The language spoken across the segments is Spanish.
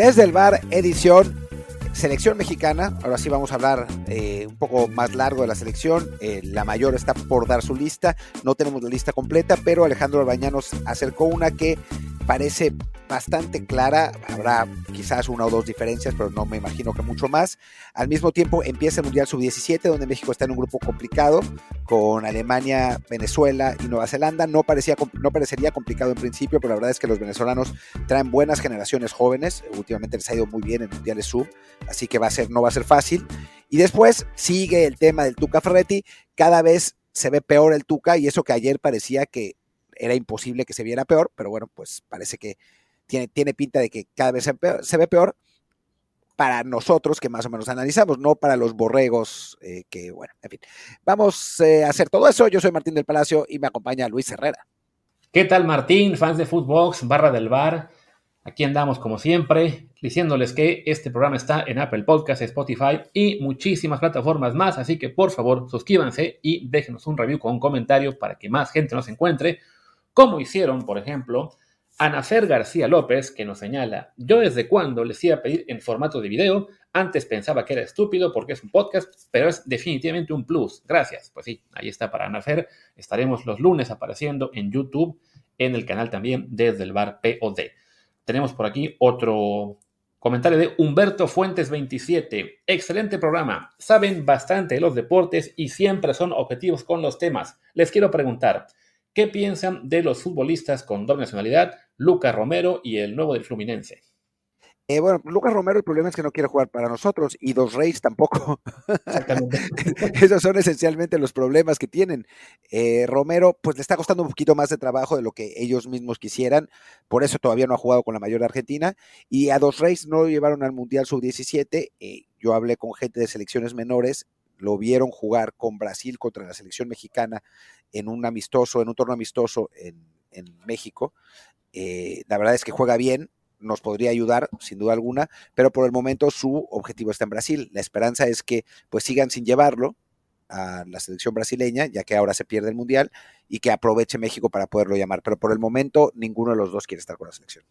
Desde el bar, edición selección mexicana. Ahora sí vamos a hablar eh, un poco más largo de la selección. Eh, la mayor está por dar su lista. No tenemos la lista completa, pero Alejandro Albañá nos acercó una que parece bastante clara, habrá quizás una o dos diferencias, pero no me imagino que mucho más. Al mismo tiempo empieza el Mundial Sub-17, donde México está en un grupo complicado, con Alemania, Venezuela y Nueva Zelanda. No, parecía, no parecería complicado en principio, pero la verdad es que los venezolanos traen buenas generaciones jóvenes, últimamente les ha ido muy bien en Mundiales Sub, así que va a ser, no va a ser fácil. Y después sigue el tema del Tuca Ferretti, cada vez se ve peor el Tuca y eso que ayer parecía que era imposible que se viera peor, pero bueno, pues parece que tiene, tiene pinta de que cada vez se, ve peor para nosotros que más o menos analizamos, no para los borregos eh, que, bueno, en fin. Vamos eh, a hacer todo eso. Yo soy Martín del Palacio y me acompaña Luis Herrera. ¿Qué tal Martín, fans de Footbox, barra del bar? Aquí andamos como siempre, diciéndoles que este programa está en Apple Podcasts, Spotify y muchísimas plataformas más, así que por favor suscríbanse y déjenos un review con un comentario para que más gente nos encuentre como hicieron, por ejemplo, Anafer García López, que nos señala, yo desde cuando les iba a pedir en formato de video, antes pensaba que era estúpido porque es un podcast, pero es definitivamente un plus. Gracias. Pues sí, ahí está para Anafer. Estaremos los lunes apareciendo en YouTube, en el canal también desde el bar POD. Tenemos por aquí otro comentario de Humberto Fuentes 27. Excelente programa. Saben bastante de los deportes y siempre son objetivos con los temas. Les quiero preguntar, ¿Qué piensan de los futbolistas con doble nacionalidad, Lucas Romero y el nuevo del Fluminense? Eh, bueno, Lucas Romero el problema es que no quiere jugar para nosotros y Dos Reyes tampoco. Esos son esencialmente los problemas que tienen. Eh, Romero pues le está costando un poquito más de trabajo de lo que ellos mismos quisieran, por eso todavía no ha jugado con la mayor Argentina y a Dos Reyes no lo llevaron al Mundial Sub-17. Eh, yo hablé con gente de selecciones menores lo vieron jugar con Brasil contra la selección mexicana en un amistoso, en un torneo amistoso en, México. Eh, la verdad es que juega bien, nos podría ayudar, sin duda alguna, pero por el momento su objetivo está en Brasil. La esperanza es que pues sigan sin llevarlo a la selección brasileña, ya que ahora se pierde el Mundial, y que aproveche México para poderlo llamar. Pero por el momento ninguno de los dos quiere estar con la selección.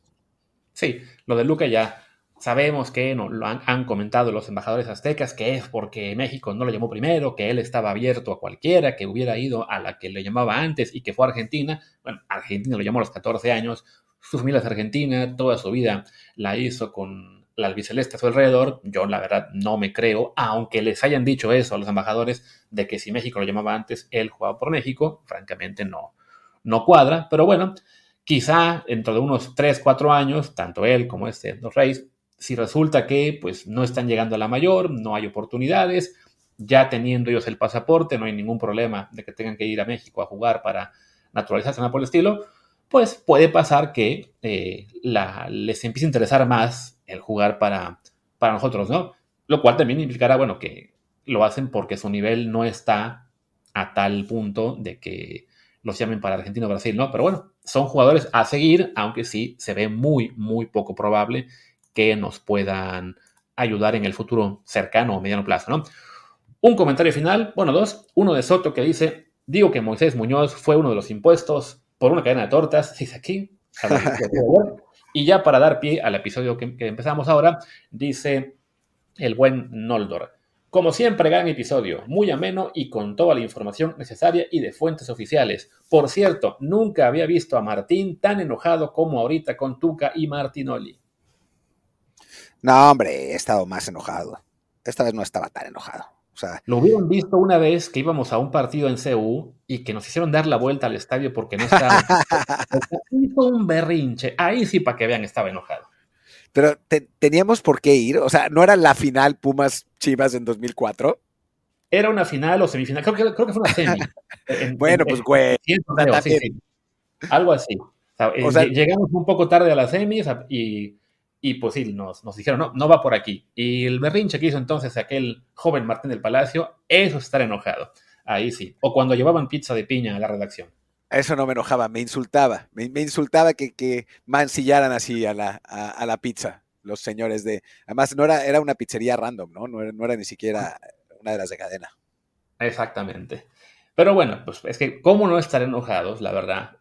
Sí, lo de Luca ya Sabemos que no, lo han, comentado los embajadores aztecas, que es porque México no lo llamó primero, que él estaba abierto a cualquiera, que hubiera ido a la que le llamaba antes y que fue Argentina. Bueno, Argentina lo llamó a los 14 años, su familia es argentina, toda su vida la hizo con la albiceleste a su alrededor. Yo, la verdad, no me creo, aunque les hayan dicho eso a los embajadores, de que si México lo llamaba antes, él jugaba por México. Francamente, no, no cuadra, pero bueno. Quizá dentro de unos 3, 4 años, tanto él como este Dos Reyes si resulta que pues no están llegando a la mayor, no hay oportunidades, ya teniendo ellos el pasaporte, no hay ningún problema de que tengan que ir a México a jugar para naturalizarse, nada por el estilo, pues puede pasar que eh, les empiece a interesar más el jugar para, para nosotros, ¿no? Lo cual también implicará, bueno, que lo hacen porque su nivel no está a tal punto de que los llamen para Argentina o Brasil, ¿no? Pero bueno, son jugadores a seguir, aunque sí se ve muy, muy poco probable que nos puedan ayudar en el futuro cercano o mediano plazo, ¿no? Un comentario final, bueno, dos. Uno de Soto que dice, digo que Moisés Muñoz fue uno de los impuestos por una cadena de tortas, dice aquí. y ya para dar pie al episodio que, empezamos ahora, dice el buen Noldor. Como siempre, gran episodio, muy ameno y con toda la información necesaria y de fuentes oficiales. Por cierto, nunca había visto a Martín tan enojado como ahorita con Tuca y Martinoli. No, hombre, he estado más enojado. Esta vez no estaba tan enojado. O sea, lo hubieran visto una vez que íbamos a un partido en CU y que nos hicieron dar la vuelta al estadio porque no estaba. hizo un berrinche. Ahí sí, para que vean, estaba enojado. Pero teníamos por qué ir. O sea, ¿no era la final Pumas Chivas en 200004? Era una final o semifinal. Creo que, creo que fue una semi. bueno, pues, güey. Algo así. O sea, llegamos un poco tarde a la semis y y pues sí, nos, nos dijeron, no, no va por aquí. Y el berrinche que hizo entonces aquel joven Martín del Palacio, eso es estar enojado. Ahí sí. O cuando llevaban pizza de piña a la redacción. Eso no me enojaba, me insultaba. Me, insultaba que, que, mancillaran así a la, a, la pizza los señores de... Además, no era, era una pizzería random, ¿no? No era, no era ni siquiera una de las de cadena. Exactamente. Pero bueno, pues es que cómo no estar enojados, la verdad,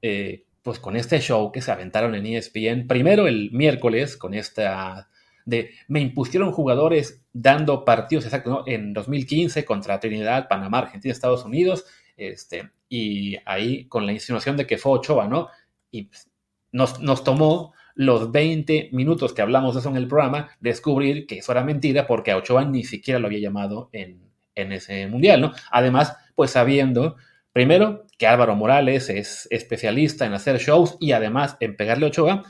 eh, pues con este show que se aventaron en ESPN, primero el miércoles con esta de me impusieron jugadores dando partidos exacto en 2015 contra Trinidad, Panamá, Argentina, Estados Unidos, este, y ahí con la insinuación de que fue Ochoa, ¿no? Y pues, nos, nos tomó los 20 minutos que hablamos de eso en el programa, descubrir que eso era mentira porque a Ochoa ni siquiera lo había llamado en, en ese mundial, ¿no? Además, pues sabiendo Primero, que Álvaro Morales es especialista en hacer shows y además en pegarle Ochoa.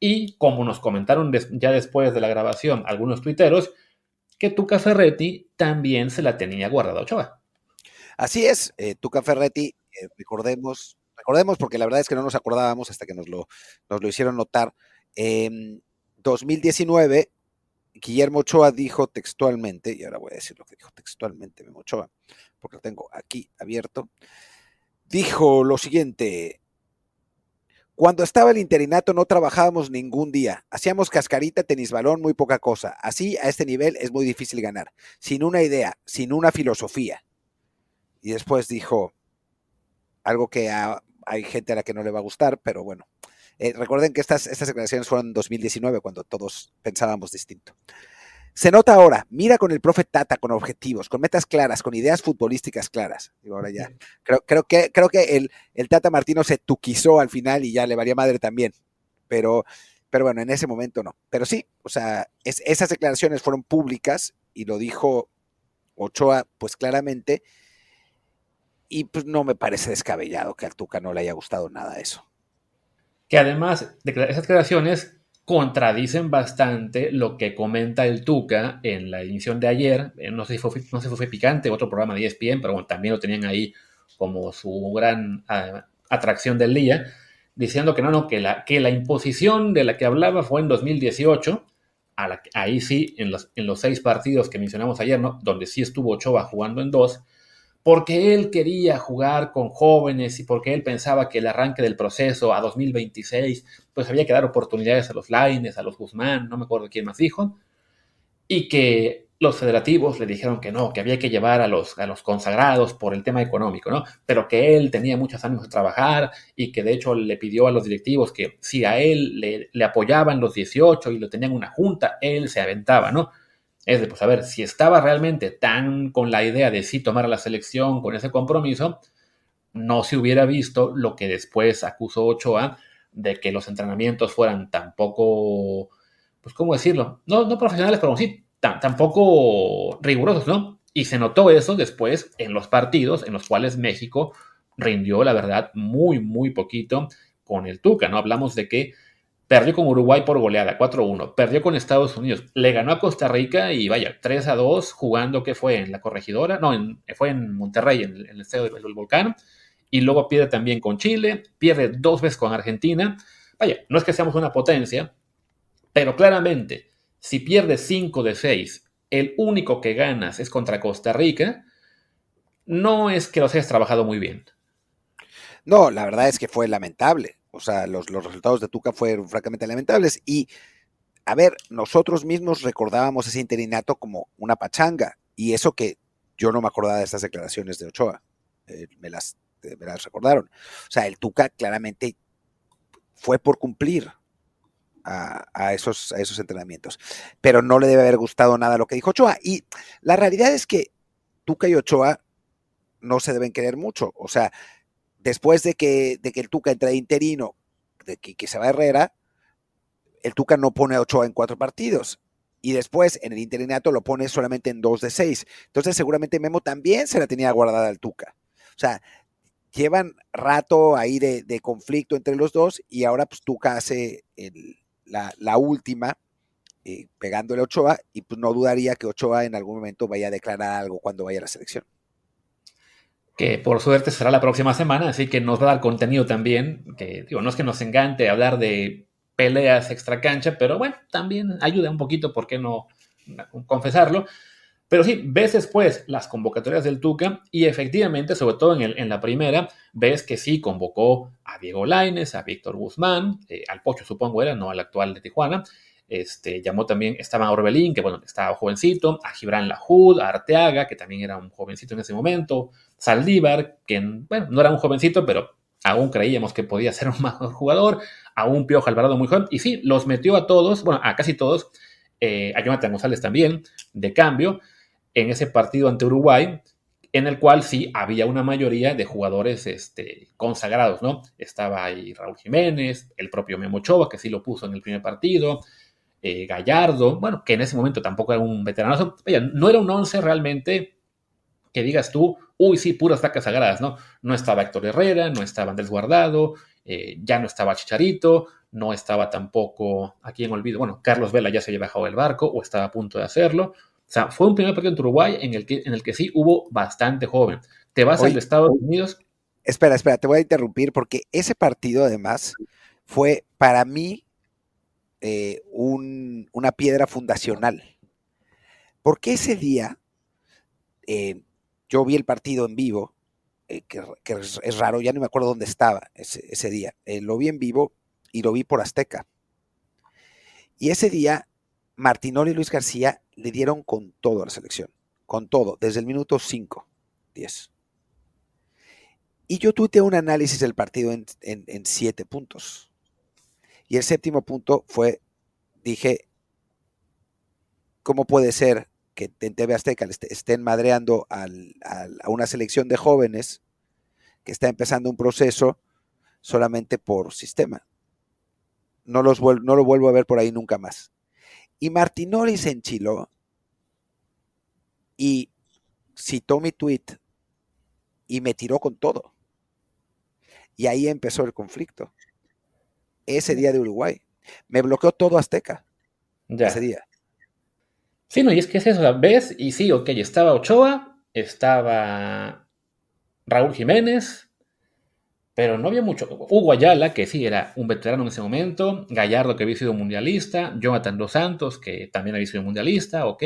Y como nos comentaron ya después de la grabación algunos tuiteros, que Tuca Ferretti también se la tenía guardada Ochoa. Así es, eh, Tuca Ferretti, eh, recordemos, recordemos porque la verdad es que no nos acordábamos hasta que nos lo, nos lo hicieron notar. En 2019, Guillermo Ochoa dijo textualmente, y ahora voy a decir lo que dijo textualmente Ochoa, porque lo tengo aquí abierto, dijo lo siguiente, cuando estaba el interinato no trabajábamos ningún día, hacíamos cascarita, tenis balón, muy poca cosa. Así, a este nivel es muy difícil ganar, sin una idea, sin una filosofía. Y después dijo algo que hay gente a la que no le va a gustar, pero bueno. Eh, recuerden que estas, estas declaraciones fueron en 2019, cuando todos pensábamos distinto. Se nota ahora, mira con el profe Tata, con objetivos, con metas claras, con ideas futbolísticas claras. Digo, ahora ya. Creo, creo que, creo que el, el, Tata Martino se tuquizó al final y ya le varía madre también. Pero, pero bueno, en ese momento no. Pero sí, o sea, esas declaraciones fueron públicas y lo dijo Ochoa, pues claramente. Y pues no me parece descabellado que al Tuca no le haya gustado nada eso. Que además de esas declaraciones contradicen bastante lo que comenta el Tuca en la edición de ayer. Eh, no sé si fue, no sé si fue Picante, otro programa de ESPN, pero bueno, también lo tenían ahí como su gran ah, atracción del día, diciendo que no, no, que la, que la imposición de la que hablaba fue en 2018. A la, ahí sí, en los, en los seis partidos que mencionamos ayer, ¿no? donde sí estuvo Ochoa jugando en dos, porque él quería jugar con jóvenes y porque él pensaba que el arranque del proceso a 2026, pues había que dar oportunidades a los Laines, a los Guzmán, no me acuerdo quién más dijo, y que los federativos le dijeron que no, que había que llevar a los, a los consagrados por el tema económico, ¿no? Pero que él tenía muchos ánimos de trabajar y que de hecho le pidió a los directivos que si a él le, le apoyaban los 18 y lo tenían una junta, él se aventaba, ¿no? Es de, pues, a ver, si estaba realmente tan con la idea de sí tomar a la selección con ese compromiso, no se hubiera visto lo que después acusó Ochoa de que los entrenamientos fueran tampoco, pues, ¿cómo decirlo? No, no profesionales, pero sí, tampoco rigurosos, ¿no? Y se notó eso después en los partidos en los cuales México rindió, la verdad, muy, muy poquito con el Tuca, ¿no? Hablamos de que Perdió con Uruguay por goleada, 4-1. Perdió con Estados Unidos. Le ganó a Costa Rica y vaya, 3-2 jugando que fue en la corregidora. No, fue en Monterrey, en el, estadio del, Volcán. Y luego pierde también con Chile. Pierde dos veces con Argentina. Vaya, no es que seamos una potencia, pero claramente, si pierdes 5 de 6, el único que ganas es contra Costa Rica, no es que los hayas trabajado muy bien. No, la verdad es que fue lamentable. O sea, los, resultados de Tuca fueron francamente lamentables. Y, a ver, nosotros mismos recordábamos ese interinato como una pachanga. Y eso que yo no me acordaba de estas declaraciones de Ochoa. Eh, me, las, me las recordaron. O sea, el Tuca claramente fue por cumplir a, esos, a esos entrenamientos. Pero no le debe haber gustado nada lo que dijo Ochoa. Y la realidad es que Tuca y Ochoa no se deben querer mucho. O sea, después de que, de que el Tuca entra de interino, de que, se va Herrera, el Tuca no pone a Ochoa en cuatro partidos. Y después en el interinato lo pone solamente en dos de seis. Entonces seguramente Memo también se la tenía guardada al Tuca. O sea, llevan rato ahí de, conflicto entre los dos y ahora pues Tuca hace la, última eh, pegándole a Ochoa y pues no dudaría que Ochoa en algún momento vaya a declarar algo cuando vaya a la selección que por suerte será la próxima semana, así que nos va a dar contenido también, que digo, no es que nos encante hablar de peleas extra cancha, pero bueno, también ayuda un poquito, ¿por qué no confesarlo? Pero sí, ves después las convocatorias del Tuca y efectivamente, sobre todo en, la primera, ves que sí convocó a Diego Laines, a Víctor Guzmán, eh, al Pocho supongo era, no al actual de Tijuana, este, llamó también, estaba Orbelín, que bueno, estaba jovencito, a Gibran Lajud, a Arteaga, que también era un jovencito en ese momento, Saldívar, que bueno, no era un jovencito, pero aún creíamos que podía ser un mejor jugador, a un Piojo Alvarado muy joven, y sí, los metió a todos, bueno, a casi todos, eh, a Jonathan González también, de cambio, en ese partido ante Uruguay, en el cual sí había una mayoría de jugadores este, consagrados, ¿no? Estaba ahí Raúl Jiménez, el propio Memo Ochoa, que sí lo puso en el primer partido, eh, Gallardo, bueno, que en ese momento tampoco era un veterano, no era un once realmente que digas tú, uy, sí, puras vacas sagradas, ¿no? No estaba Héctor Herrera, no estaba Andrés Guardado, eh, ya no estaba Chicharito, no estaba tampoco, aquí en olvido, bueno, Carlos Vela ya se había bajado del barco o estaba a punto de hacerlo. O sea, fue un primer partido en Uruguay en el que, en el que sí hubo bastante joven. Te vas al Estados Unidos. Espera, espera, te voy a interrumpir porque ese partido además fue para mí eh, una piedra fundacional. Porque ese día eh, yo vi el partido en vivo, eh, que, es, raro, ya no me acuerdo dónde estaba ese, día. lo vi en vivo y lo vi por Azteca. Y ese día, Martinoli y Luis García le dieron con todo a la selección, con todo, desde el minuto 5, 10. Y yo tuve un análisis del partido en, en siete puntos. Y el séptimo punto fue, dije, ¿cómo puede ser que en TV Azteca estén madreando a una selección de jóvenes que está empezando un proceso solamente por sistema? No, los no lo vuelvo a ver por ahí nunca más. Y Martinoli se enchiló y citó mi tweet y me tiró con todo. Y ahí empezó el conflicto ese día de Uruguay. Me bloqueó todo Azteca ese día. Sí, no, y es que es eso, ves, y sí, ok, estaba Ochoa, estaba Raúl Jiménez, pero no había mucho. Hugo Ayala, que sí era un veterano en ese momento, Gallardo, que había sido mundialista, Jonathan Dos Santos, que también había sido mundialista, ok.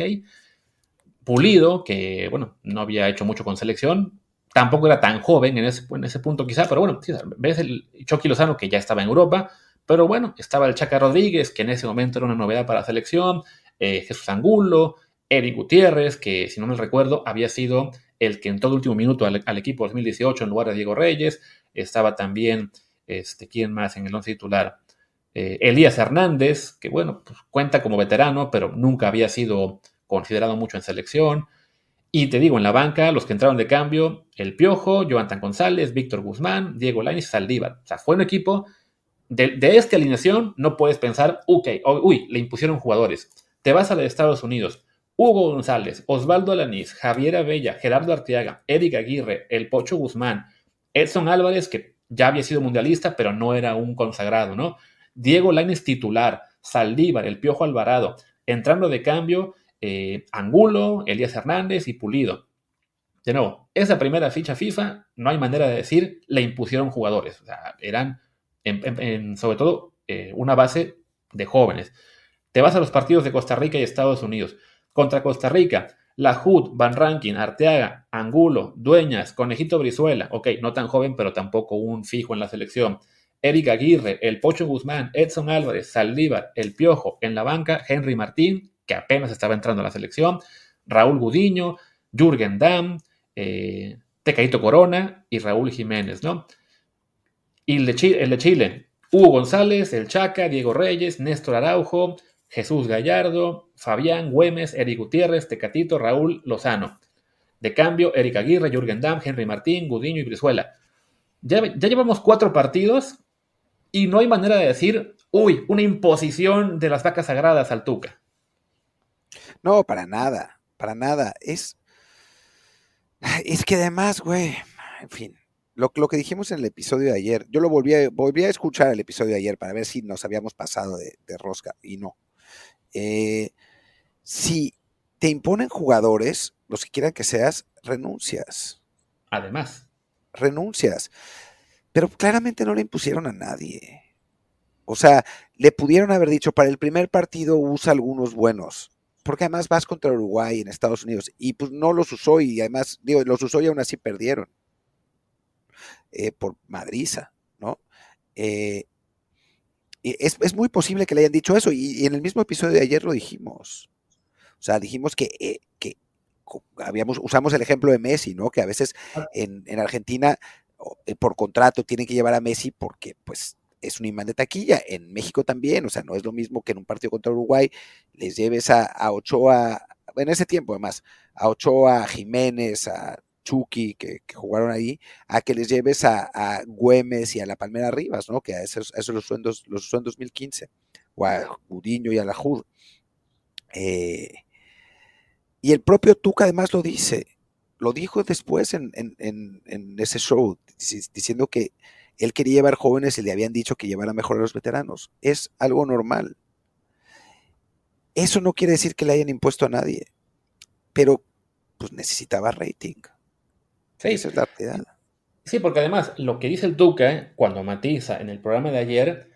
Pulido, que bueno, no había hecho mucho con selección, tampoco era tan joven en ese, en ese punto quizá, pero bueno, ves el Chucky Lozano, que ya estaba en Europa, pero bueno, estaba el Chaca Rodríguez, que en ese momento era una novedad para la selección, eh, Jesús Angulo, Eric Gutiérrez, que si no me recuerdo había sido el que en todo último minuto al, equipo 2018 en lugar de Diego Reyes, estaba también, este, ¿quién más en el once titular? Eh, Elías Hernández, que bueno, pues cuenta como veterano, pero nunca había sido considerado mucho en selección. Y te digo, en la banca, los que entraron de cambio, El Piojo, Joantan González, Víctor Guzmán, Diego Lainez, Saldívar. O sea, fue un equipo de, esta alineación no puedes pensar, ok, uy, le impusieron jugadores. Te vas a los Estados Unidos. Hugo González, Osvaldo Alanís, Javier Abella, Gerardo Arteaga, Eric Aguirre, El Pocho Guzmán, Edson Álvarez, que ya había sido mundialista, pero no era un consagrado, ¿no? Diego Lainez titular, Saldívar, El Piojo Alvarado, entrando de cambio, eh, Angulo, Elías Hernández y Pulido. De nuevo, esa primera ficha FIFA, no hay manera de decir, le impusieron jugadores. O sea, eran sobre todo eh, una base de jóvenes. Te vas a los partidos de Costa Rica y Estados Unidos. Contra Costa Rica, La Van Rankin, Arteaga, Angulo, Dueñas, Conejito Brizuela, ok, no tan joven, pero tampoco un fijo en la selección. Eric Aguirre, El Pocho Guzmán, Edson Álvarez, Saldívar, El Piojo, en la banca, Henry Martín, que apenas estaba entrando a la selección, Raúl Gudiño, Jürgen Damm, eh, Tecaito Corona y Raúl Jiménez, ¿no? Y el de, Chile, Hugo González, El Chaca, Diego Reyes, Néstor Araujo, Jesús Gallardo, Fabián Güemes, Eric Gutiérrez, Tecatito, Raúl Lozano. De cambio, Eric Aguirre, Jürgen Damm, Henry Martín, Gudiño y Brizuela. Ya, ya, llevamos cuatro partidos y no hay manera de decir, uy, una imposición de las vacas sagradas al Tuca. No, para nada, para nada. Es, es que además, güey, en fin, lo, que dijimos en el episodio de ayer, yo lo volví a, volví a escuchar el episodio de ayer para ver si nos habíamos pasado de, rosca y no. Eh, si te imponen jugadores, los que quieran que seas, renuncias. Además. Renuncias. Pero claramente no le impusieron a nadie. O sea, le pudieron haber dicho, para el primer partido usa algunos buenos. Porque además vas contra Uruguay en Estados Unidos. Y pues no los usó y además, digo, los usó y aún así perdieron. Eh, por madriza, ¿no? Eh, es, muy posible que le hayan dicho eso, y, en el mismo episodio de ayer lo dijimos. O sea, dijimos que, eh, habíamos, usamos el ejemplo de Messi, ¿no? Que a veces ah. en, Argentina por contrato tienen que llevar a Messi porque pues es un imán de taquilla. En México también, o sea, no es lo mismo que en un partido contra Uruguay les lleves a, Ochoa, en ese tiempo además, a Ochoa, a Jiménez, a Chucky, que, jugaron ahí, a que les lleves a, Güemes y a la Palmera Rivas, ¿no? Que a esos, los sueldos los usó en 2015, o a Gudiño y a la Jud. Eh, y el propio Tuca además lo dice, lo dijo después en, ese show, diciendo que él quería llevar jóvenes y le habían dicho que llevara mejor a los veteranos. Es algo normal. Eso no quiere decir que le hayan impuesto a nadie, pero pues necesitaba rating. Sí. Esa es la realidad. Sí, porque además lo que dice el Tuca cuando matiza en el programa de ayer,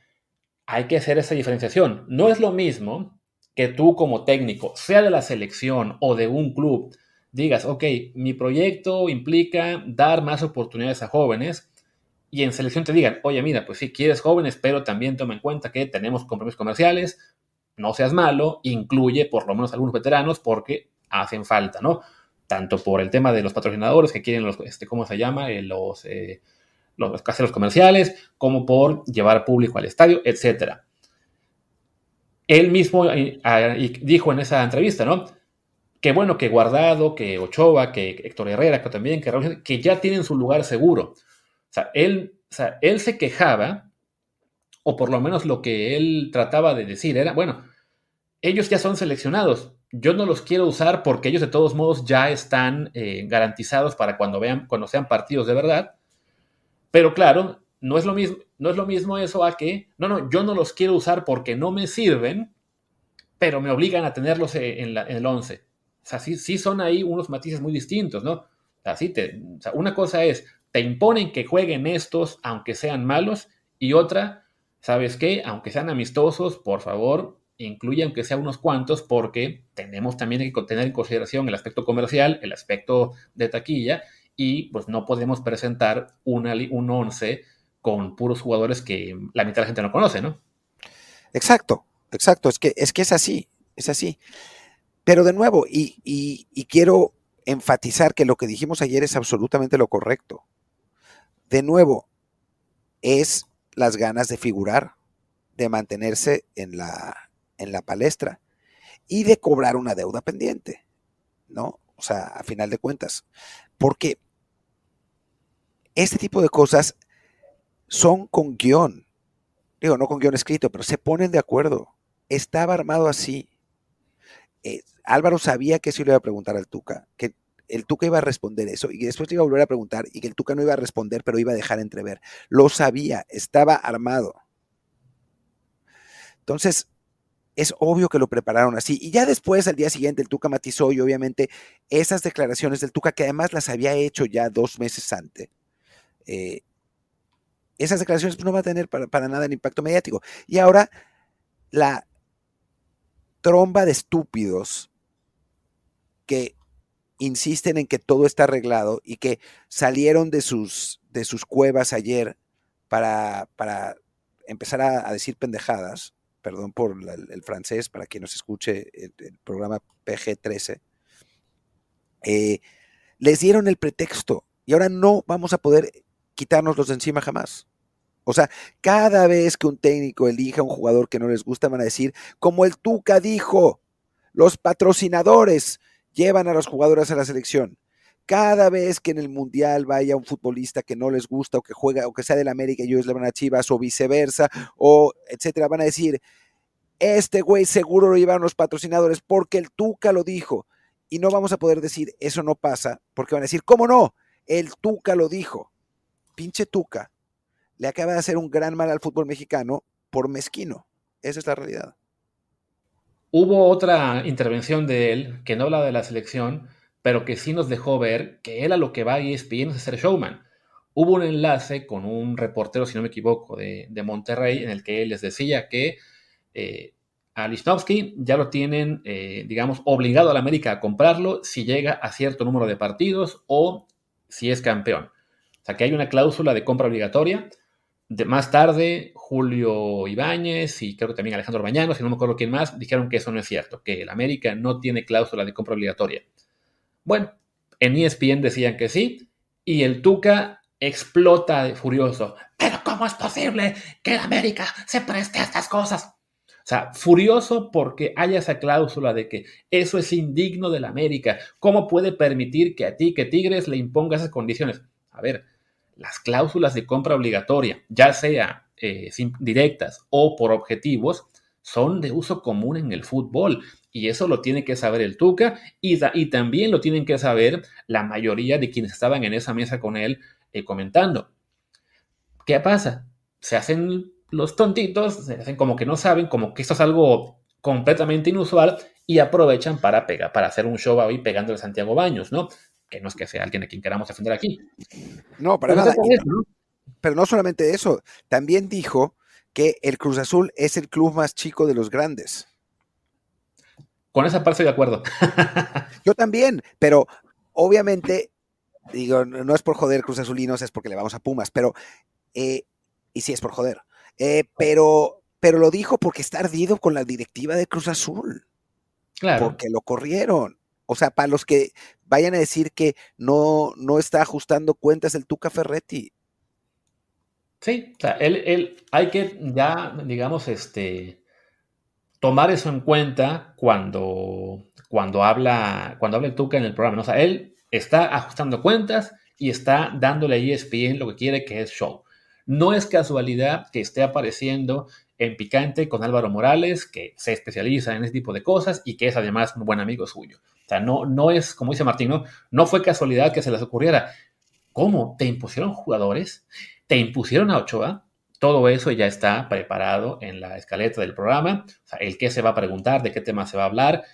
hay que hacer esa diferenciación. No es lo mismo que tú como técnico, sea de la selección o de un club, digas, ok, mi proyecto implica dar más oportunidades a jóvenes y en selección te digan, oye, mira, pues sí, quieres jóvenes, pero también toma en cuenta que tenemos compromisos comerciales, no seas malo, incluye por lo menos algunos veteranos porque hacen falta, ¿no? Tanto por el tema de los patrocinadores que quieren los, este, ¿cómo se llama? Eh, los, eh, los caseros comerciales, como por llevar público al estadio, etcétera. Él mismo eh, dijo en esa entrevista, ¿no? que bueno, que Guardado, que Ochoa, que Héctor Herrera, que también, que que ya tienen su lugar seguro. O sea, él, él se quejaba, o por lo menos lo que él trataba de decir era, bueno, ellos ya son seleccionados, yo no los quiero usar porque ellos de todos modos ya están eh, garantizados para cuando vean, cuando sean partidos de verdad. Pero claro, no es lo mismo, no es lo mismo eso a que, no, no, yo no los quiero usar porque no me sirven, pero me obligan a tenerlos en, en el 11. O sea, sí, son ahí unos matices muy distintos, ¿no? Así te, una cosa es, te imponen que jueguen estos aunque sean malos, y otra, ¿sabes qué? Aunque sean amistosos, por favor, incluye aunque sea unos cuantos, porque tenemos también que tener en consideración el aspecto comercial, el aspecto de taquilla, y pues no podemos presentar una, un 11 con puros jugadores que la mitad de la gente no conoce, ¿no? Exacto, exacto, es que es, que es así, es así. Pero de nuevo, y, quiero enfatizar que lo que dijimos ayer es absolutamente lo correcto. De nuevo, es las ganas de figurar, de mantenerse en la, en la palestra y de cobrar una deuda pendiente, ¿no? O sea, a final de cuentas. Porque este tipo de cosas son con guion. Digo, no con guion escrito, pero se ponen de acuerdo. Estaba armado así. Eh, Álvaro sabía que eso le iba a preguntar al Tuca, que el Tuca iba a responder eso y después le iba a volver a preguntar y que el Tuca no iba a responder, pero iba a dejar entrever. Lo sabía, estaba armado. Entonces, es obvio que lo prepararon así. Y ya después, al día siguiente, el Tuca matizó y obviamente esas declaraciones del Tuca, que además las había hecho ya dos meses antes, eh, esas declaraciones pues, no van a tener para, para nada el impacto mediático. Y ahora la tromba de estúpidos que insisten en que todo está arreglado y que salieron de sus, de sus cuevas ayer para, para empezar a, decir pendejadas, perdón por el, francés, para quien nos escuche el, programa PG-13, eh, les dieron el pretexto y ahora no vamos a poder quitárnoslos de encima jamás. O sea, cada vez que un técnico elija a un jugador que no les gusta, van a decir, como el Tuca dijo, los patrocinadores llevan a los jugadores a la selección. Cada vez que en el Mundial vaya un futbolista que no les gusta o que juega o que sea del América y ellos le van a Chivas o viceversa o etcétera, van a decir, este güey seguro lo llevan los patrocinadores porque el Tuca lo dijo. Y no vamos a poder decir, eso no pasa, porque van a decir, ¿cómo no? El Tuca lo dijo. Pinche Tuca le acaba de hacer un gran mal al fútbol mexicano por mezquino. Esa es la realidad. Hubo otra intervención de él que no habla de la selección, pero que sí nos dejó ver que él a lo que va a ESPN es ser showman. Hubo un enlace con un reportero, si no me equivoco, de, Monterrey, en el que él les decía que eh, a Lichnowsky ya lo tienen, eh, digamos, obligado a la América a comprarlo si llega a cierto número de partidos o si es campeón. O sea, que hay una cláusula de compra obligatoria. De, más tarde, Julio Ibáñez y creo que también Alejandro Bañano, si no me acuerdo quién más, dijeron que eso no es cierto, que el América no tiene cláusula de compra obligatoria. Bueno, en ESPN decían que sí, y el Tuca explota furioso. Pero ¿cómo es posible que América se preste a estas cosas? O sea, furioso porque haya esa cláusula de que eso es indigno de la América. ¿Cómo puede permitir que a ti, que Tigres, le imponga esas condiciones? A ver, las cláusulas de compra obligatoria, ya sea eh, directas o por objetivos, son de uso común en el fútbol. Y eso lo tiene que saber el Tuca y, y también lo tienen que saber la mayoría de quienes estaban en esa mesa con él eh, comentando. ¿Qué pasa? Se hacen los tontitos, se hacen como que no saben, como que esto es algo completamente inusual y aprovechan para pegar, para hacer un show ahí pegando a Santiago Baños, ¿no? Que no es que sea alguien a quien queramos defender aquí. No, para nada. Pero no solamente eso, también dijo que el Cruz Azul es el club más chico de los grandes. Con esa parte estoy de acuerdo. Yo también, pero obviamente, digo, no es por joder Cruz Azulinos, es porque le vamos a Pumas, pero, eh, y sí es por joder, eh, pero, pero lo dijo porque está ardido con la directiva de Cruz Azul. Claro. Porque lo corrieron. O sea, para los que vayan a decir que no, no está ajustando cuentas el Tuca Ferretti. Sí, o sea, él, él, hay que ya, digamos, este, tomar eso en cuenta cuando, cuando, habla, cuando habla el Tuca en el programa. O sea, él está ajustando cuentas y está dándole a ESPN lo que quiere, que es show. No es casualidad que esté apareciendo en Picante con Álvaro Morales, que se especializa en ese tipo de cosas y que es además un buen amigo suyo. O sea, no, no es, como dice Martín, no, fue casualidad que se les ocurriera. ¿Cómo? ¿Te impusieron jugadores? ¿Te impusieron a Ochoa? Todo eso ya está preparado en la escaleta del programa. O sea, el qué se va a preguntar, de qué tema se va a hablar.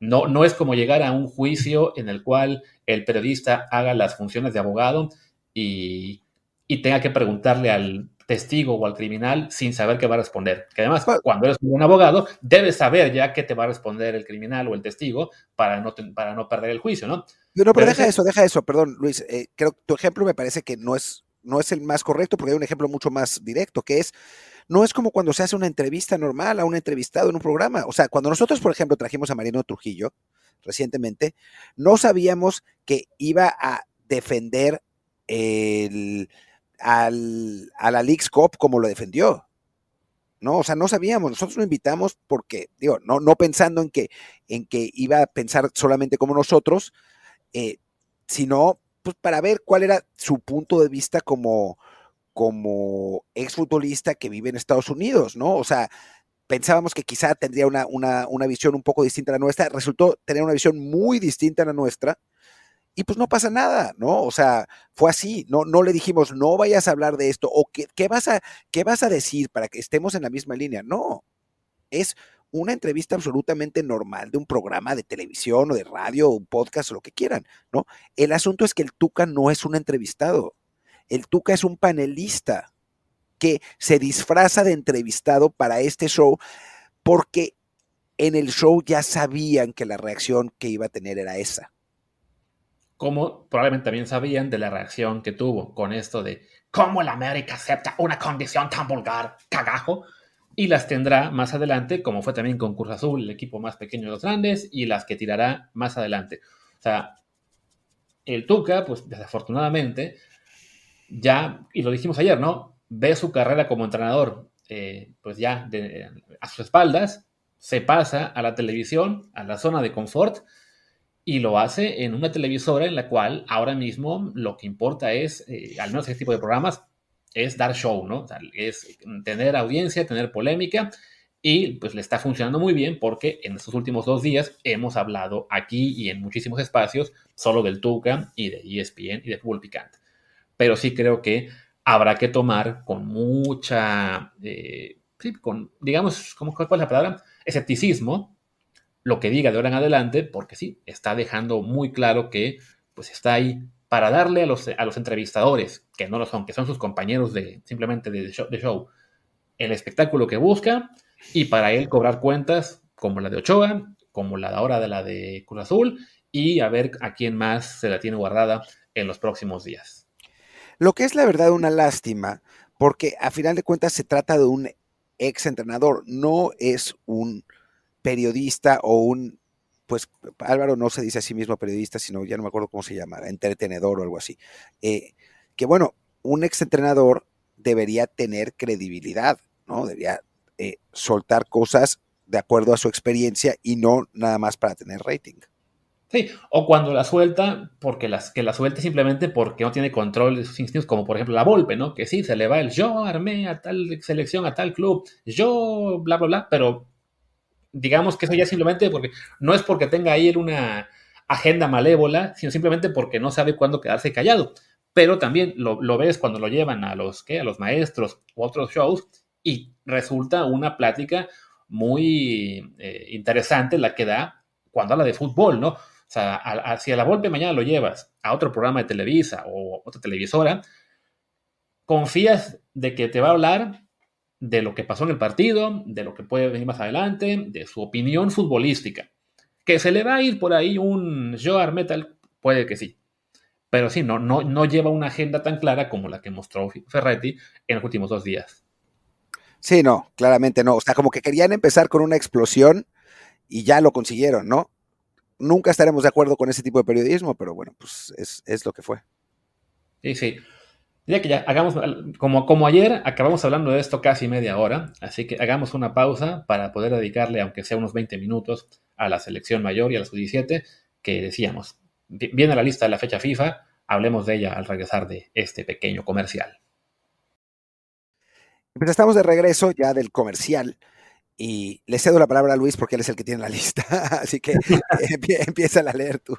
No, no es como llegar a un juicio en el cual el periodista haga las funciones de abogado y y tenga que preguntarle al testigo o al criminal sin saber qué va a responder. Que además, cuando eres un abogado, debes saber ya qué te va a responder el criminal o el testigo para no, para no perder el juicio, ¿no? No, pero, deja eso, deja eso, perdón, Luis. Eh, creo que tu ejemplo me parece que no es, no es el más correcto porque hay un ejemplo mucho más directo, que es, no es como cuando se hace una entrevista normal a un entrevistado en un programa. O sea, cuando nosotros, por ejemplo, trajimos a Marino Trujillo recientemente, no sabíamos que iba a defender al, a la League's Cup como lo defendió. ¿no? O sea, no sabíamos, nosotros lo invitamos porque, digo, no, no pensando en que, en que iba a pensar solamente como nosotros, eh, sino pues para ver cuál era su punto de vista como, como exfutbolista que vive en Estados Unidos, ¿no? O sea, pensábamos que quizá tendría una, una, una visión un poco distinta a la nuestra, resultó tener una visión muy distinta a la nuestra, y pues no pasa nada, ¿no? O sea, fue así, no, no le dijimos, no vayas a hablar de esto, o qué, qué, vas a, qué vas a decir para que estemos en la misma línea. No, es una entrevista absolutamente normal de un programa de televisión o de radio o un podcast o lo que quieran, ¿no? El asunto es que el Tuca no es un entrevistado, el Tuca es un panelista que se disfraza de entrevistado para este show porque en el show ya sabían que la reacción que iba a tener era esa como probablemente también sabían de la reacción que tuvo con esto de cómo la América acepta una condición tan vulgar, cagajo, y las tendrá más adelante, como fue también con Cruz Azul, el equipo más pequeño de los grandes, y las que tirará más adelante. O sea, el Tuca, pues desafortunadamente, ya, y lo dijimos ayer, ¿no? Ve su carrera como entrenador, eh, pues ya a sus espaldas, se pasa a la televisión, a la zona de confort, y lo hace en una televisora en la cual ahora mismo lo que importa es, eh, al menos este tipo de programas, es dar show, ¿no? es tener audiencia, tener polémica y pues le está funcionando muy bien porque en estos últimos dos días hemos hablado aquí y en muchísimos espacios solo del Tuca y de ESPN y de Fútbol Picante. Pero sí creo que habrá que tomar con mucha, eh, con, digamos, ¿cómo, ¿cuál es la palabra? Escepticismo lo que diga de ahora en adelante, porque sí, está dejando muy claro que pues está ahí para darle a los, a los entrevistadores, que no lo son, que son sus compañeros de simplemente de show, de show, el espectáculo que busca y para él cobrar cuentas como la de Ochoa, como la de ahora de la de Cruz Azul y a ver a quién más se la tiene guardada en los próximos días. Lo que es la verdad una lástima, porque a final de cuentas se trata de un ex entrenador, no es un periodista o un, pues Álvaro no se dice a sí mismo periodista, sino ya no me acuerdo cómo se llama, entretenedor o algo así. Eh, que bueno, un exentrenador debería tener credibilidad, ¿no? Debería eh, soltar cosas de acuerdo a su experiencia y no nada más para tener rating. Sí, o cuando la suelta, porque las, que la suelte simplemente porque no tiene control de sus instintos, como por ejemplo la Volpe, ¿no? Que sí, se le va el yo armé a tal selección, a tal club, yo bla, bla, bla, pero digamos que eso ya simplemente porque no es porque tenga ahí una agenda malévola, sino simplemente porque no sabe cuándo quedarse callado. Pero también lo, ves cuando lo llevan a los, ¿qué? a los maestros u otros shows y resulta una plática muy eh, interesante la que da cuando habla de fútbol, ¿no? O sea, hacia la golpe mañana lo llevas a otro programa de Televisa o otra televisora, confías de que te va a hablar de lo que pasó en el partido, de lo que puede venir más adelante, de su opinión futbolística. Que se le va a ir por ahí un Joar Metal, puede que sí. Pero sí, no, no, no lleva una agenda tan clara como la que mostró Ferretti en los últimos dos días. Sí, no, claramente no. O sea, como que querían empezar con una explosión y ya lo consiguieron, ¿no? nunca estaremos de acuerdo con ese tipo de periodismo, pero bueno, pues es, lo que fue. Sí, sí. Ya que ya hagamos, como, como ayer, acabamos hablando de esto casi media hora, así que hagamos una pausa para poder dedicarle, aunque sea unos 20 minutos, a la selección mayor y a la sub-17, que decíamos, viene la lista de la fecha FIFA, hablemos de ella al regresar de este pequeño comercial. Pues estamos de regreso ya del comercial. Y le cedo la palabra a Luis porque él es el que tiene la lista. Así que empieza a leer tú.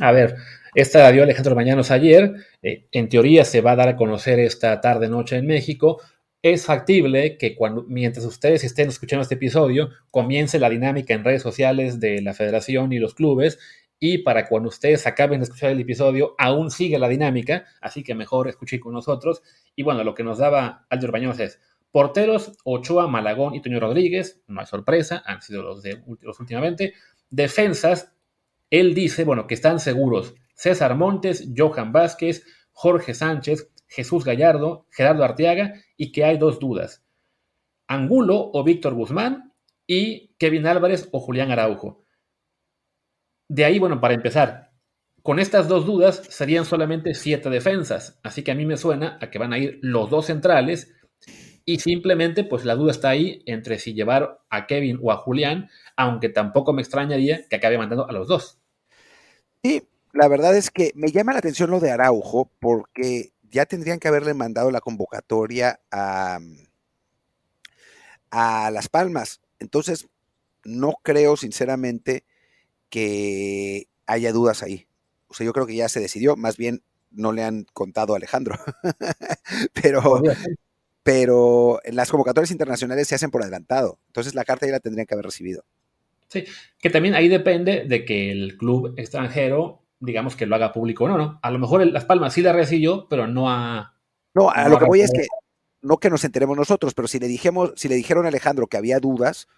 A ver, esta la dio Alejandro Mañanos ayer. Eh, en teoría se va a dar a conocer esta tarde-noche en México. Es factible que mientras ustedes estén escuchando este episodio, comience la dinámica en redes sociales de la federación y los clubes. Y para cuando ustedes acaben de escuchar el episodio, aún sigue la dinámica. Así que mejor escuchen con nosotros. Y bueno, lo que nos daba Aldo Bañanos es Porteros, Ochoa, Malagón y Toño Rodríguez, no hay sorpresa, han sido los, de, los últimamente. Defensas, él dice, bueno, que están seguros. César Montes, Johan Vázquez, Jorge Sánchez, Jesús Gallardo, Gerardo Arteaga y que hay dos dudas. Angulo o Víctor Guzmán y Kevin Álvarez o Julián Araujo. De ahí, bueno, para empezar, con estas dos dudas serían solamente siete defensas, así que a mí me suena a que van a ir los dos centrales y simplemente, pues la duda está ahí entre si llevar a Kevin o a Julián, aunque tampoco me extrañaría que acabe mandando a los dos. Sí, la verdad es que me llama la atención lo de Araujo, porque ya tendrían que haberle mandado la convocatoria a, a Las Palmas. Entonces, no creo sinceramente que haya dudas ahí. O sea, yo creo que ya se decidió, más bien no le han contado a Alejandro. Pero, pero las convocatorias internacionales se hacen por adelantado. Entonces la carta ya la tendrían que haber recibido. Sí, que también ahí depende de que el club extranjero, digamos que lo haga público o no, ¿no? A lo mejor Las Palmas sí la recibió, pero no a... No, a lo que voy es que, no que nos enteremos nosotros, pero si le, dijimos, si le dijeron a Alejandro que había dudas,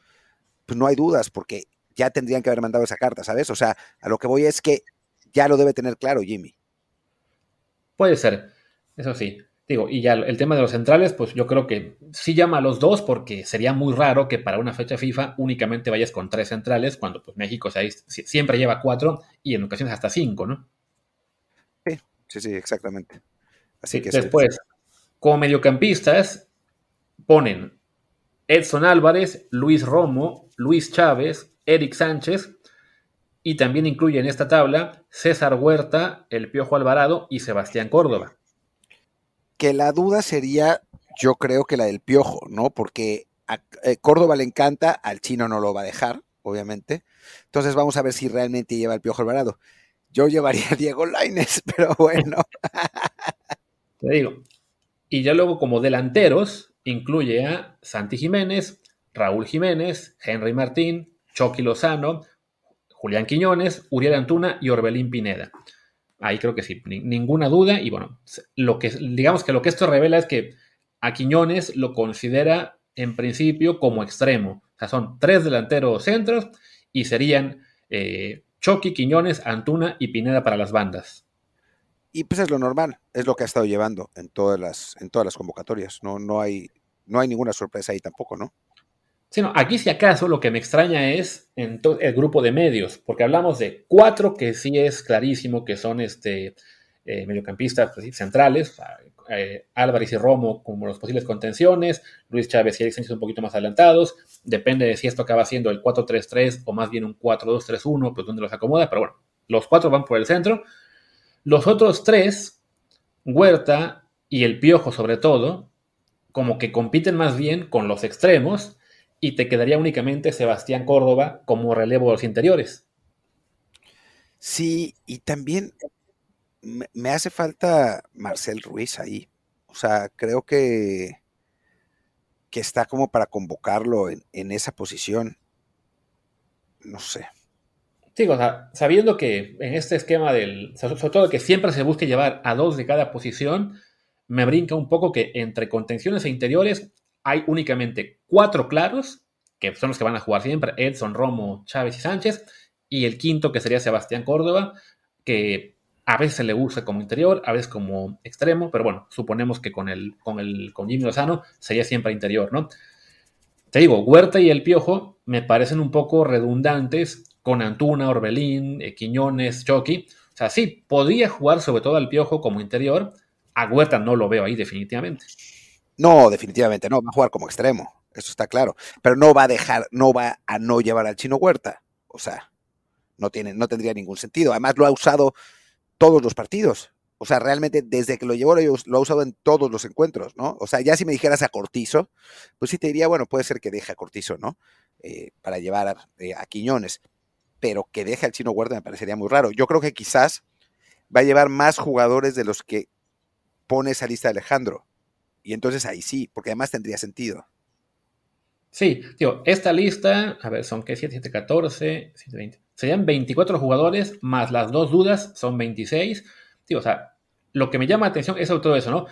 pues no hay dudas, porque ya tendrían que haber mandado esa carta, ¿sabes? O sea, a lo que voy es que ya lo debe tener claro Jimmy. Puede ser, eso sí. Digo, y ya el tema de los centrales, pues yo creo que sí llama a los dos porque sería muy raro que para una fecha FIFA únicamente vayas con tres centrales cuando pues, México siempre lleva cuatro y en ocasiones hasta cinco, ¿no? Sí, sí, sí, exactamente. Así que después, como mediocampistas, ponen Edson Álvarez, Luis Romo, Luis Chávez, Eric Sánchez y también incluye en esta tabla César Huerta, El Piojo Alvarado y Sebastián Córdoba que la duda sería, yo creo que la del piojo, ¿no? Porque a eh, Córdoba le encanta, al chino no lo va a dejar, obviamente. Entonces vamos a ver si realmente lleva el piojo Alvarado. Yo llevaría a Diego Laines, pero bueno. Te digo. Y ya luego como delanteros incluye a Santi Jiménez, Raúl Jiménez, Henry Martín, Chucky Lozano, Julián Quiñones, Uriel Antuna y Orbelín Pineda. Ahí creo que sí, ninguna duda. Y bueno, lo que, digamos que lo que esto revela es que a Quiñones lo considera en principio como extremo. O sea, son tres delanteros centros y serían eh, Quiñones, Antuna y Pineda para las bandas. Y pues es lo normal, es lo que ha estado llevando en todas las, en todas las convocatorias. No, no, hay, no hay ninguna sorpresa ahí tampoco, ¿no? Sino aquí si acaso lo que me extraña es el grupo de medios, porque hablamos de cuatro que sí es clarísimo que son este, eh, mediocampistas pues centrales, eh, Álvarez y Romo como los posibles contenciones, Luis Chávez y Eric Sánchez un poquito más adelantados, depende de si esto acaba siendo el 4-3-3 o más bien un 4-2-3-1, pues donde los acomoda, pero bueno, los cuatro van por el centro. Los otros tres, Huerta y el Piojo sobre todo, como que compiten más bien con los extremos y te quedaría únicamente Sebastián Córdoba como relevo de los interiores. Sí, y también me, hace falta Marcel Ruiz ahí. O sea, creo que, que está como para convocarlo en, esa posición. No sé. Sí, o sea, sabiendo que en este esquema del, sobre todo que siempre se busque llevar a dos de cada posición, me brinca un poco que entre contenciones e interiores hay únicamente cuatro claros, que son los que van a jugar siempre, Edson, Romo, Chávez y Sánchez, y el quinto que sería Sebastián Córdoba, que a veces se le usa como interior, a veces como extremo, pero bueno, suponemos que con el, con el con Jimmy Lozano sería siempre interior, ¿no? Te digo, Huerta y el Piojo me parecen un poco redundantes con Antuna, Orbelín, eh, Quiñones, Chucky. O sea, sí, podría jugar sobre todo al Piojo como interior. A Huerta no lo veo ahí definitivamente. No, definitivamente no, va a jugar como extremo, eso está claro. Pero no va a dejar, no va a no llevar al chino Huerta. O sea, no, tiene, no tendría ningún sentido. Además lo ha usado todos los partidos. O sea, realmente desde que lo llevó lo ha usado en todos los encuentros, ¿no? O sea, ya si me dijeras a Cortizo, pues sí te diría, bueno, puede ser que deje a Cortizo, ¿no? Eh, para llevar a, eh, a, Quiñones. Pero que deje al chino Huerta me parecería muy raro. Yo creo que quizás va a llevar más jugadores de los que pone esa lista de Alejandro. Y entonces ahí sí, porque además tendría sentido. Sí, tío, esta lista, a ver, son que 7, 7, 14, 7, 20. Serían 24 jugadores, más las dos dudas, son 26. Tío, o sea, lo que me llama la atención es todo eso, ¿no?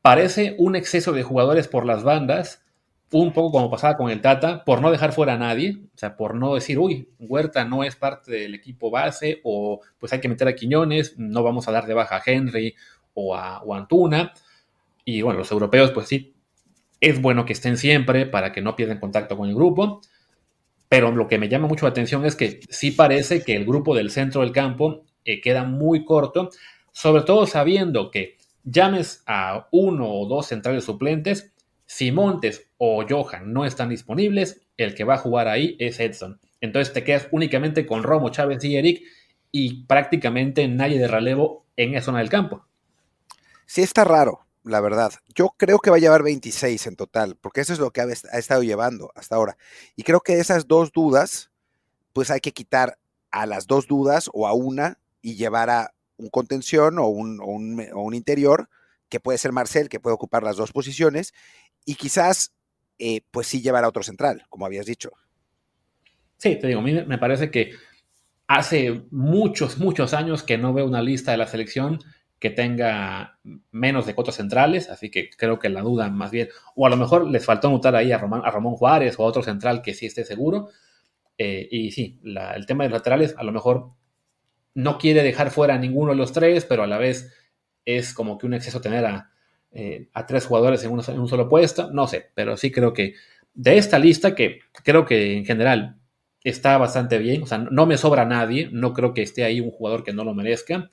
Parece un exceso de jugadores por las bandas, un poco como pasaba con el Tata, por no dejar fuera a nadie, o sea, por no decir, uy, Huerta no es parte del equipo base, o pues hay que meter a Quiñones, no vamos a dar de baja a Henry o a, o a Antuna. Y bueno, los europeos, pues sí, es bueno que estén siempre para que no pierdan contacto con el grupo. Pero lo que me llama mucho la atención es que sí parece que el grupo del centro del campo eh, queda muy corto, sobre todo sabiendo que llames a uno o dos centrales suplentes, si Montes o Johan no están disponibles, el que va a jugar ahí es Edson. Entonces te quedas únicamente con Romo, Chávez y Eric y prácticamente nadie de relevo en esa zona del campo. Sí está raro, la verdad. Yo creo que va a llevar 26 en total, porque eso es lo que ha, estado llevando hasta ahora. Y creo que esas dos dudas, pues hay que quitar a las dos dudas o a una y llevar a un contención o un, un, interior, que puede ser Marcel, que puede ocupar las dos posiciones, y quizás, eh, pues sí llevar a otro central, como habías dicho. Sí, te digo, me parece que hace muchos, muchos años que no veo una lista de la selección que tenga menos de cuatro centrales, así que creo que la duda más bien, o a lo mejor les faltó anotar ahí a, a Ramón Juárez o a otro central que sí esté seguro. Eh, y sí, el tema de los laterales a lo mejor no quiere dejar fuera a ninguno de los tres, pero a la vez es como que un exceso tener a, eh, tres jugadores en, en un solo puesto, no sé, pero sí creo que de esta lista, que creo que en general está bastante bien, o sea, no me sobra nadie, no creo que esté ahí un jugador que no lo merezca.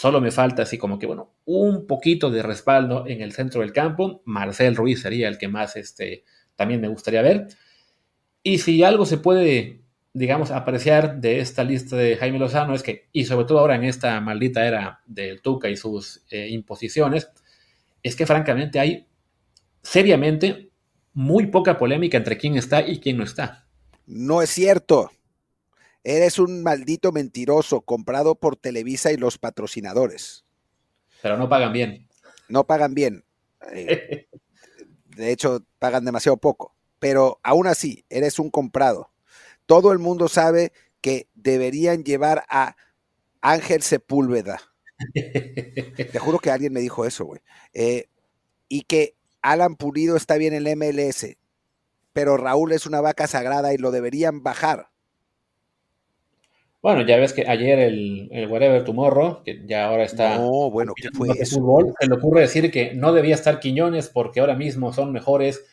Solo me falta así como que, bueno, un poquito de respaldo en el centro del campo. Marcel Ruiz sería el que más este, también me gustaría ver. Y si algo se puede, digamos, apreciar de esta lista de Jaime Lozano es que, y sobre todo ahora en esta maldita era del Tuca y sus eh, imposiciones, es que francamente hay seriamente muy poca polémica entre quién está y quién no está. No es cierto. Eres un maldito mentiroso comprado por Televisa y los patrocinadores. Pero no pagan bien. No pagan bien. Eh, de hecho, pagan demasiado poco. Pero aún así, eres un comprado. Todo el mundo sabe que deberían llevar a Ángel Sepúlveda. Te juro que alguien me dijo eso, güey. Eh, y que Alan Pulido está bien en el MLS, pero Raúl es una vaca sagrada y lo deberían bajar. Bueno, ya ves que ayer el, el Whatever Tomorrow, que ya ahora está. No, bueno, ¿qué fue eso? Fútbol, se le ocurre decir que no debía estar Quiñones porque ahora mismo son mejores.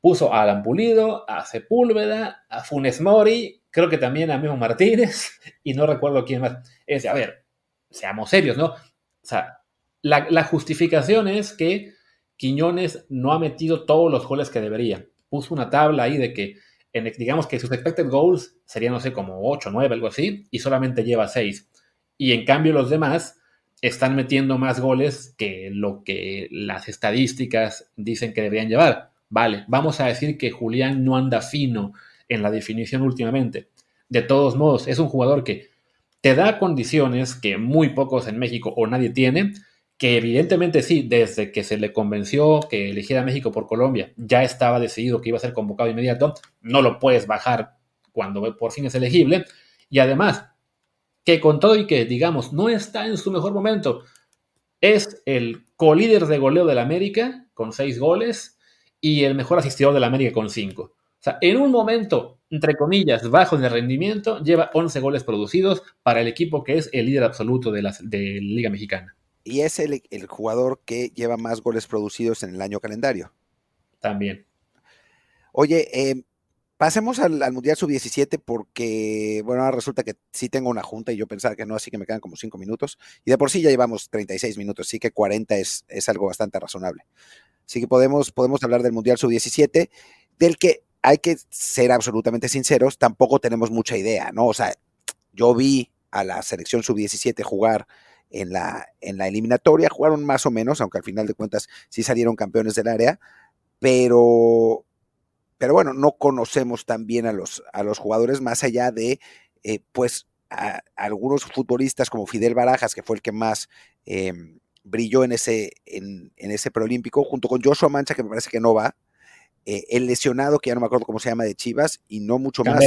Puso a Alan Pulido, a Sepúlveda, a Funes Mori, creo que también a Memo Martínez, y no recuerdo quién más. Es, a ver, seamos serios, ¿no? O sea, la, justificación es que Quiñones no ha metido todos los goles que debería. Puso una tabla ahí de que, digamos que sus expected goals serían, no sé, como 8, 9, algo así, y solamente lleva 6. Y en cambio los demás están metiendo más goles que lo que las estadísticas dicen que deberían llevar. Vale, vamos a decir que Julián no anda fino en la definición últimamente. De todos modos, es un jugador que te da condiciones que muy pocos en México o nadie tiene, que evidentemente sí, desde que se le convenció que eligiera México por Colombia, ya estaba decidido que iba a ser convocado inmediato, no lo puedes bajar cuando por fin es elegible, y además, que con todo y que, digamos, no está en su mejor momento, es el colíder de goleo del América con seis goles y el mejor asistidor del América con cinco. O sea, en un momento, entre comillas, bajo de rendimiento, lleva 11 goles producidos para el equipo que es el líder absoluto de la, de la Liga Mexicana y es el, jugador que lleva más goles producidos en el año calendario. También. Oye, eh, pasemos al, Mundial Sub-17 porque, bueno, ahora resulta que sí tengo una junta y yo pensaba que no, así que me quedan como cinco minutos. Y de por sí ya llevamos 36 minutos, así que 40 es, es algo bastante razonable. Así que podemos, podemos hablar del Mundial Sub-17, del que hay que ser absolutamente sinceros, tampoco tenemos mucha idea, ¿no? O sea, yo vi a la selección Sub-17 jugar en la, en la eliminatoria. Jugaron más o menos, aunque al final de cuentas sí salieron campeones del área, pero, pero bueno, no conocemos tan bien a los, a los jugadores más allá de, eh, pues, algunos futbolistas como Fidel Barajas, que fue el que más em, brilló en ese, en, ese preolímpico, junto con Joshua Mancha, que me parece que no va, eh, el lesionado, que ya no me acuerdo cómo se llama, de Chivas, y no mucho más.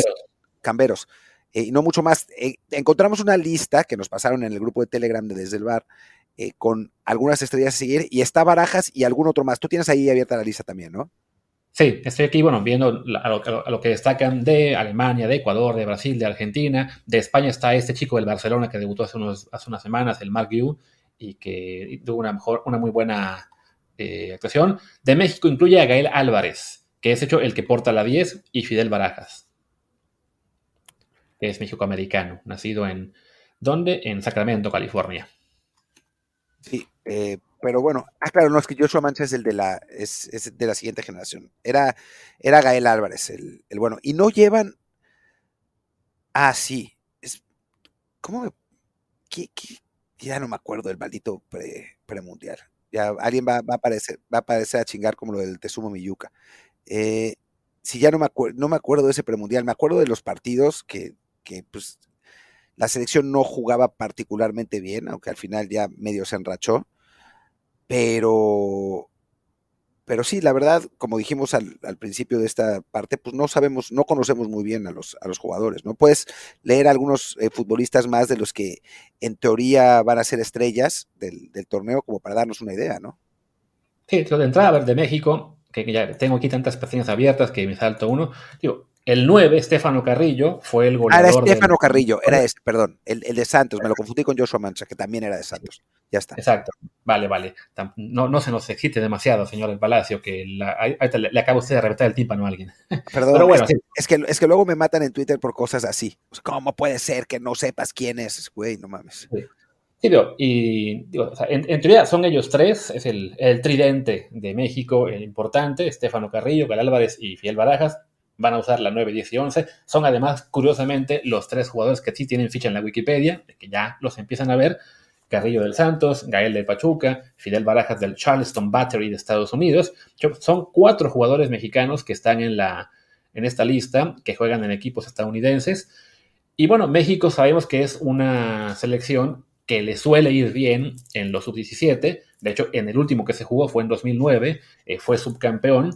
Camberos. Eh, y no mucho más. Eh, encontramos una lista que nos pasaron en el grupo de Telegram de Desde el Bar eh, con algunas estrellas a seguir y está Barajas y algún otro más. Tú tienes ahí abierta la lista también, ¿no? Sí, estoy aquí, bueno, viendo a lo, que destacan de Alemania, de Ecuador, de Brasil, de Argentina. De España está este chico del Barcelona que debutó hace, unos, hace unas semanas, el Mark Yu, y que tuvo una, mejor, una muy buena actuación. De México incluye a Gael Álvarez, que es hecho el que porta la 10, y Fidel Barajas es mexicoamericano, nacido en, ¿dónde? En Sacramento, California. Sí, eh, pero bueno, ah, claro, no, es que Joshua Mancha es el de la, es, de la siguiente generación. Era, era Gael Álvarez, el, bueno. Y no llevan. Ah, sí. Es, ¿Cómo me.? ya no me acuerdo del maldito pre, premundial. Ya alguien va, a aparecer, va a aparecer a chingar como lo del Tesumo Miyuka. Eh, si ya no me, acuerdo, no me acuerdo de ese premundial, me acuerdo de los partidos que que pues la selección no jugaba particularmente bien, aunque al final ya medio se enrachó. Pero, pero sí, la verdad, como dijimos al, principio de esta parte, pues no sabemos, no conocemos muy bien a los, a los jugadores, ¿no? Puedes leer algunos eh, futbolistas más de los que en teoría van a ser estrellas del, torneo, como para darnos una idea, ¿no? Sí, de entrada, a ver, de México, que ya tengo aquí tantas pestañas abiertas que me salto uno. Digo, el 9, Estefano Carrillo, fue el goleador. Ah, era Estefano Carrillo, era ese, perdón. El, de Santos, me lo confundí con Joshua Mancha, que también era de Santos. Ya está. Exacto. Vale, vale. No, no se nos excite demasiado, señor El Palacio, que le, acaba usted de reventar el tímpano a alguien. Perdón, Pero bueno, es, que, es, que, luego me matan en Twitter por cosas así. ¿Cómo puede ser que no sepas quién es? Güey, no mames. Sí. y en, teoría son ellos tres, es el, el, tridente de México, el importante, Estefano Carrillo, Gal Álvarez y Fiel Barajas, van a usar la 9, 10 y 11. Son además, curiosamente, los tres jugadores que sí tienen ficha en la Wikipedia, que ya los empiezan a ver. Carrillo del Santos, Gael de Pachuca, Fidel Barajas del Charleston Battery de Estados Unidos. Son cuatro jugadores mexicanos que están en, la, en esta lista, que juegan en equipos estadounidenses. Y bueno, México sabemos que es una selección que le suele ir bien en los sub-17. De hecho, en el último que se jugó fue en 2009, eh, fue subcampeón.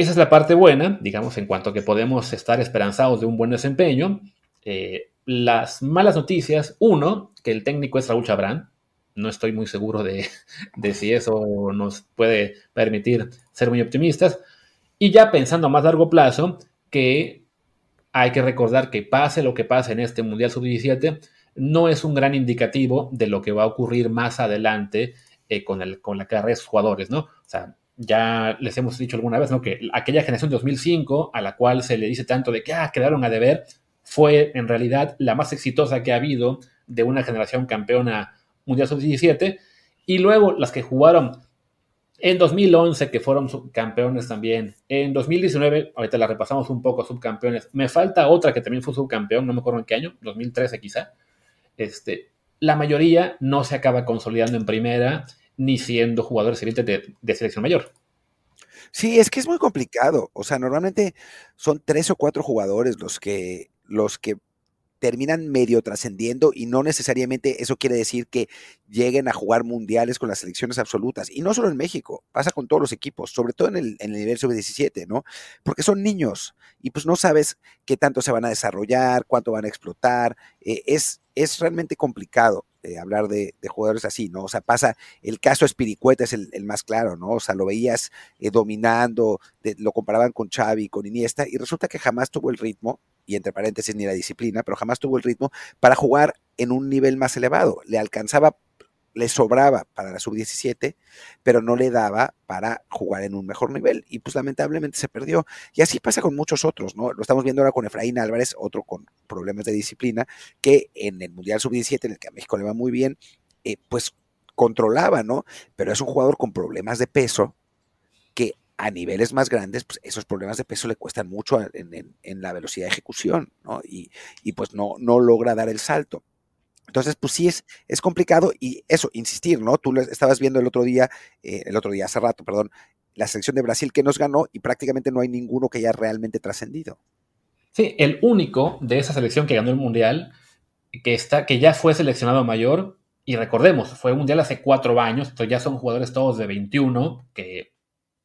Esa es la parte buena, digamos, en cuanto a que podemos estar esperanzados de un buen desempeño. Eh, las malas noticias, uno, que el técnico es Raúl Chabrán. No estoy muy seguro de, si eso nos puede permitir ser muy optimistas. Y ya pensando a más largo plazo, que hay que recordar que pase lo que pase en este Mundial Sub-17, no es un gran indicativo de lo que va a ocurrir más adelante eh, con, el, con la carrera de sus jugadores, ¿no? O sea, ya les hemos dicho alguna vez, ¿no? Que aquella generación de 2005, a la cual se le dice tanto de que ah, quedaron a deber, fue en realidad la más exitosa que ha habido de una generación campeona Mundial Sub-17, y luego las que jugaron en 2011, que fueron subcampeones también. En 2019, ahorita la repasamos un poco, subcampeones. Me falta otra que también fue subcampeón, no me acuerdo en qué año, 2013 quizá. Este, la mayoría no se acaba consolidando en primera ni siendo jugadores de, de selección mayor. Sí, es que es muy complicado. O sea, normalmente son tres o cuatro jugadores los que, los que terminan medio trascendiendo y no necesariamente eso quiere decir que lleguen a jugar mundiales con las selecciones absolutas. Y no solo en México, pasa con todos los equipos, sobre todo en el, en el nivel sub-17, ¿no? Porque son niños y pues no sabes qué tanto se van a desarrollar, cuánto van a explotar. Eh, es, es realmente complicado. Eh, hablar de, jugadores así, ¿no? O sea, pasa, el caso Espiricueta es el, más claro, ¿no? O sea, lo veías eh, dominando, lo comparaban con Xavi, con Iniesta, y resulta que jamás tuvo el ritmo, y entre paréntesis ni la disciplina, pero jamás tuvo el ritmo para jugar en un nivel más elevado. Le alcanzaba le sobraba para la sub-17, pero no le daba para jugar en un mejor nivel y pues lamentablemente se perdió. Y así pasa con muchos otros, ¿no? Lo estamos viendo ahora con Efraín Álvarez, otro con problemas de disciplina, que en el Mundial sub-17, en el que a México le va muy bien, eh, pues controlaba, ¿no? Pero es un jugador con problemas de peso que a niveles más grandes, pues esos problemas de peso le cuestan mucho en, la velocidad de ejecución, ¿no? Y, y pues no, no logra dar el salto. Entonces, pues sí es, es complicado y eso, insistir, ¿no? Tú estabas viendo el otro día, eh, el otro día, hace rato, perdón, la selección de Brasil que nos ganó y prácticamente no hay ninguno que haya realmente trascendido. Sí, el único de esa selección que ganó el Mundial, que, está, que ya fue seleccionado mayor, y recordemos, fue un Mundial hace cuatro años, entonces ya son jugadores todos de 21, que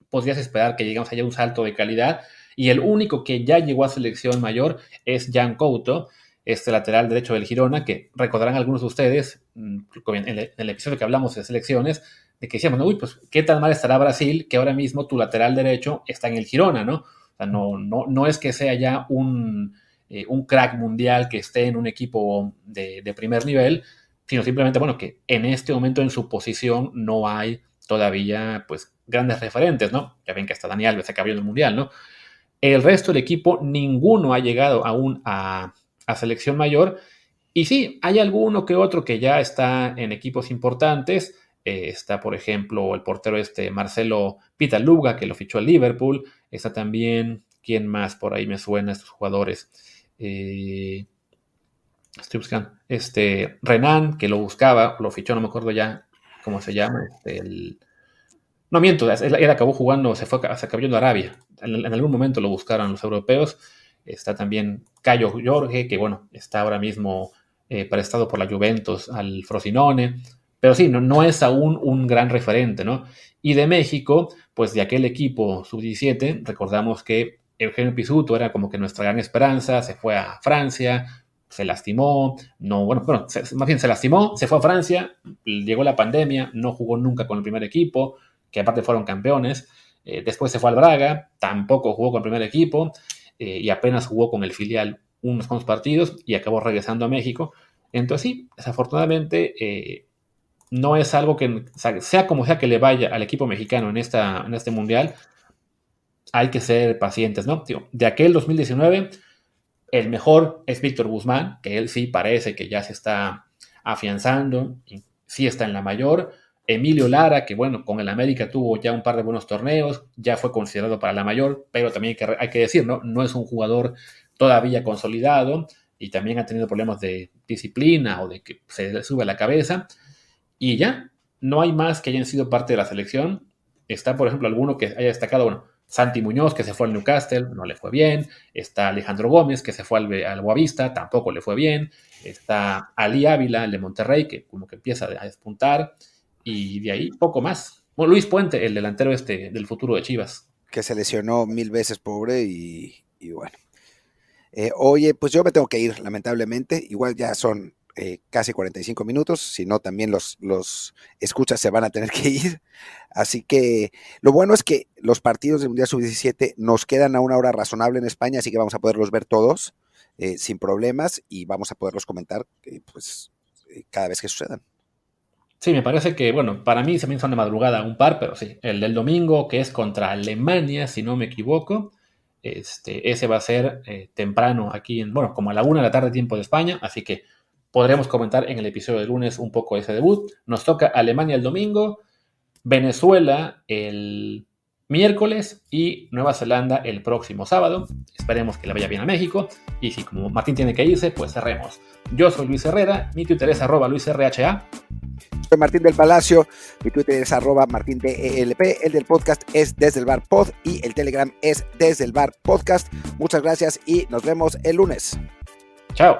podrías esperar que lleguemos allá a un salto de calidad, y el único que ya llegó a selección mayor es Jan Couto, este lateral derecho del Girona, que recordarán algunos de ustedes mm, en el, episodio que hablamos de selecciones, de que decíamos, uy, pues qué tan mal estará Brasil que ahora mismo tu lateral derecho está en el Girona, ¿no? O sea, no, no, no es que sea ya un, eh, un crack mundial que esté en un equipo de, de, primer nivel, sino simplemente, bueno, que en este momento en su posición no hay todavía, pues, grandes referentes, ¿no? Ya ven que hasta Dani Alves acabó en el Mundial, ¿no? El resto del equipo, ninguno ha llegado aún a, a selección mayor. Y sí, hay alguno que otro que ya está en equipos importantes. Eh, está, por ejemplo, el portero este Marcelo Pitaluga, que lo fichó al Liverpool. Está también, ¿quién más por ahí me suena estos jugadores? Eh. Este, Renan, que lo buscaba, lo fichó, no me acuerdo ya cómo se llama. Este, el, no miento, él, acabó jugando, se fue se acabó yendo a Arabia. en, algún momento lo buscaron los europeos. Está también Cayo Jorge, que bueno, está ahora mismo eh, prestado por la Juventus al Frosinone. Pero sí, no, no es aún un gran referente, ¿no? Y de México, pues de aquel equipo sub-17, recordamos que Eugenio Pisuto era como que nuestra gran esperanza, se fue a Francia, se lastimó, no, bueno, bueno, más bien se lastimó, se fue a Francia, llegó la pandemia, no jugó nunca con el primer equipo, que aparte fueron campeones, eh, después se fue al Braga, tampoco jugó con el primer equipo, eh, y apenas jugó con el filial unos cuantos partidos y acabó regresando a México. Entonces sí, desafortunadamente eh, no es algo que, sea como sea que le vaya al equipo mexicano en, esta, en este mundial, hay que ser pacientes, ¿no? de aquel 2019, el mejor es Víctor Guzmán, que él sí parece que ya se está afianzando, sí está en la mayor, Emilio Lara, que bueno, con el América tuvo ya un par de buenos torneos, ya fue considerado para la mayor, pero también hay que, hay decir, ¿no? No es un jugador todavía consolidado y también ha tenido problemas de disciplina o de que se le sube la cabeza. Y ya, no hay más que hayan sido parte de la selección. Está, por ejemplo, alguno que haya destacado, bueno, Santi Muñoz, que se fue al Newcastle, no le fue bien. Está Alejandro Gómez, que se fue al, al Boavista, tampoco le fue bien. Está Ali Ávila, el de Monterrey, que como que empieza a despuntar. Y de ahí poco más. Bueno, Luis Puente, el delantero este del futuro de Chivas. Que se lesionó mil veces, pobre, y, bueno. Eh, oye, pues yo me tengo que ir, lamentablemente. Igual ya son eh, casi 45 minutos, si no también los, los escuchas se van a tener que ir. Así que lo bueno es que los partidos del Mundial Sub-17 nos quedan a una hora razonable en España, así que vamos a poderlos ver todos eh, sin problemas y vamos a poderlos comentar pues cada vez que sucedan. Sí, me parece que, bueno, para mí se me son de madrugada un par, pero sí, el del domingo, que es contra Alemania, si no me equivoco, este, ese va a ser eh, temprano aquí, en, bueno, como a la una de la tarde tiempo de España, así que podremos comentar en el episodio de lunes un poco ese debut. Nos toca Alemania el domingo, Venezuela el miércoles y Nueva Zelanda el próximo sábado. Esperemos que le vaya bien a México. Y si como Martín tiene que irse, pues cerremos. Yo soy Luis Herrera, mi Twitter es arroba LuisRHA. Soy Martín del Palacio, mi Twitter es arroba martindelp, el del podcast es desde el bar pod y el Telegram es desde el bar podcast. Muchas gracias y nos vemos el lunes. Chao.